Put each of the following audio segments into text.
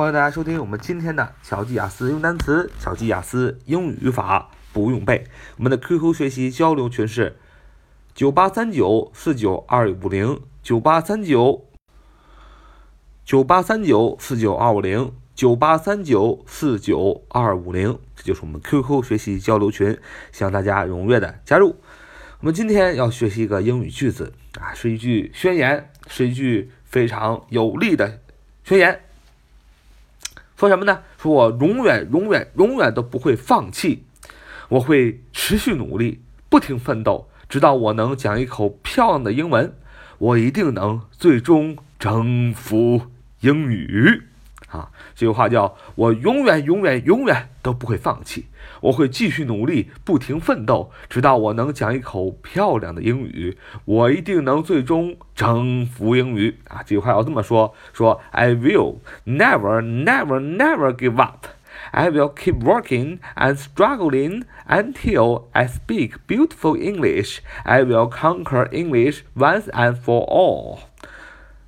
欢迎大家收听我们今天的巧记雅思用单词、巧记雅思英语语法不用背。我们的 QQ 学习交流群是九八三九四九二五零九八三九九八三九四九二五零九八三九四九二五零，这就是我们 QQ 学习交流群，希望大家踊跃的加入。我们今天要学习一个英语句子啊，是一句宣言，是一句非常有力的宣言。说什么呢？说我永远、永远、永远都不会放弃，我会持续努力，不停奋斗，直到我能讲一口漂亮的英文。我一定能最终征服英语。啊，这句话叫我永远、永远、永远都不会放弃，我会继续努力，不停奋斗，直到我能讲一口漂亮的英语。我一定能最终征服英语。啊，这句话要这么说：说 I will never, never, never give up. I will keep working and struggling until I speak beautiful English. I will conquer English once and for all.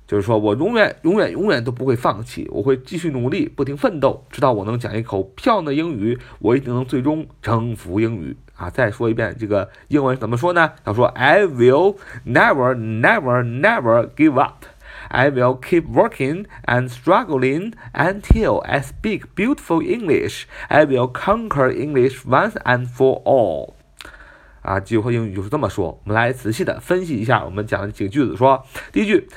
就是说我永远、永远、永远都不会放弃，我会继续努力，不停奋斗，直到我能讲一口漂亮的英语。我一定能最终征服英语啊！再说一遍，这个英文怎么说呢？要说 I will never, never, never give up. I will keep working and struggling until I speak beautiful English. I will conquer English once and for all. 啊，这句话英语就是这么说。我们来仔细的分析一下我们讲的几个句子。说第一句。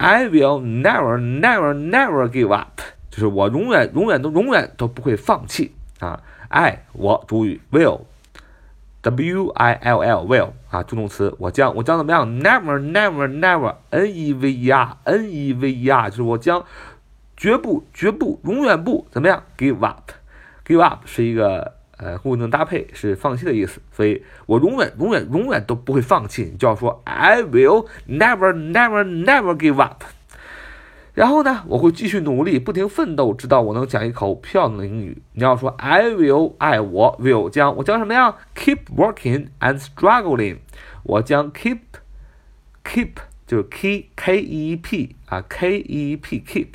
I will never, never, never give up，就是我永远、永远都、永远都不会放弃啊！I 我主语 will，W I L L will 啊助动词，我将我将怎么样？Never, never, never, N E V E R, N E V E R，就是我将绝不、绝不、永远不怎么样？Give up，Give up 是一个。呃，固定搭配是放弃的意思，所以我永远、永远、永远都不会放弃。你就要说 I will never, never, never give up。然后呢，我会继续努力，不停奋斗，直到我能讲一口漂亮的英语。你要说 I will，爱我 will 将我将什么呀？Keep working and struggling。我将 keep keep 就是 keep k e p 啊 k e p keep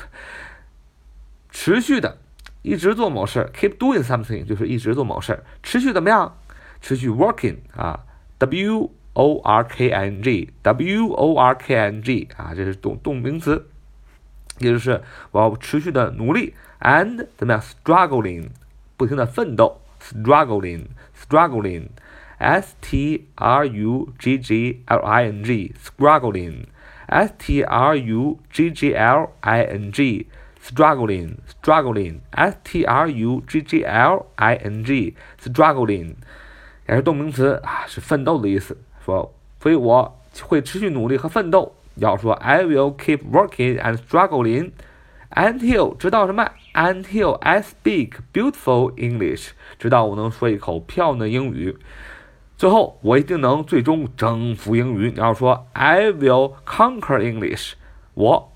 持续的。一直做某事，keep doing something 就是一直做某事，持续怎么样？持续 working 啊，w o r k i n g，w o r k i n g 啊，这是动动名词，也就是我要持续的努力，and 怎么样？struggling 不停的奋斗，struggling，struggling，s t r u g g l i n g，struggling，s t r u g g l i n g。 struggling, struggling, s t r u g g l i n g, struggling，也是动名词啊，是奋斗的意思。说，所以我会持续努力和奋斗。要说，I will keep working and struggling until 直到什么？Until I speak beautiful English，直到我能说一口漂亮的英语。最后，我一定能最终征服英语。你要说，I will conquer English，我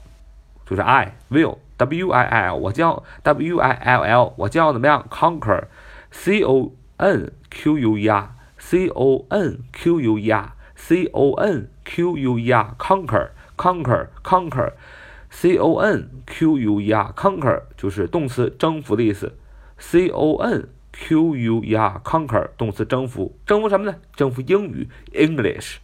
就是 I will。 W I L，我将 W I L L，我将要怎么样？Conquer，C O N Q U E R，C O N Q U E R，C O N Q U E R，Conquer，Conquer，Conquer，C O N Q U E R，Conquer 就是动词征服的意思，C O N Q U E R，Conquer 动词征服，征服什么呢？征服英语，English。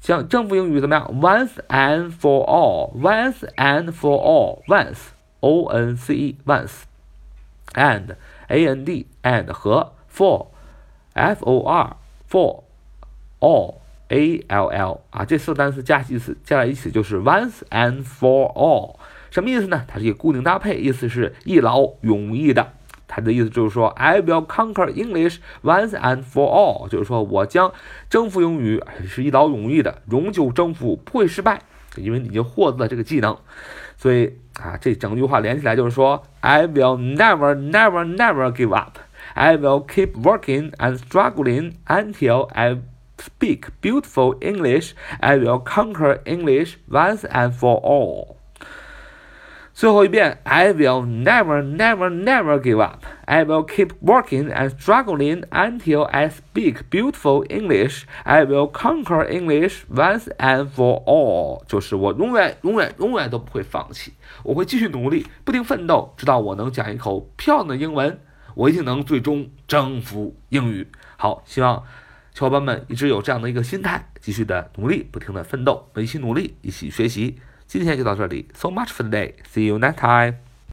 像征服英语怎么样？Once and for all，once and for all，once，O N C E，once，and，A N D，and 和 for，F O R，for，all，A L L 啊，这四个单词加一起加在一起就是 once and for all，什么意思呢？它是一个固定搭配，意思是一劳永逸的。他的意思就是说，I will conquer English once and for all，就是说我将征服英语，是一劳永逸的，永久征服，不会失败，因为你已经获得了这个技能。所以啊，这整句话连起来就是说，I will never, never, never give up. I will keep working and struggling until I speak beautiful English. I will conquer English once and for all. 最后一遍，I will never, never, never give up. I will keep working and struggling until I speak beautiful English. I will conquer English once and for all. 就是我永远、永远、永远都不会放弃，我会继续努力，不停奋斗，直到我能讲一口漂亮的英文。我一定能最终征服英语。好，希望小伙伴们一直有这样的一个心态，继续的努力，不停的奋斗，我们一起努力，一起学习。今天就到这里，So much for today. See you next time.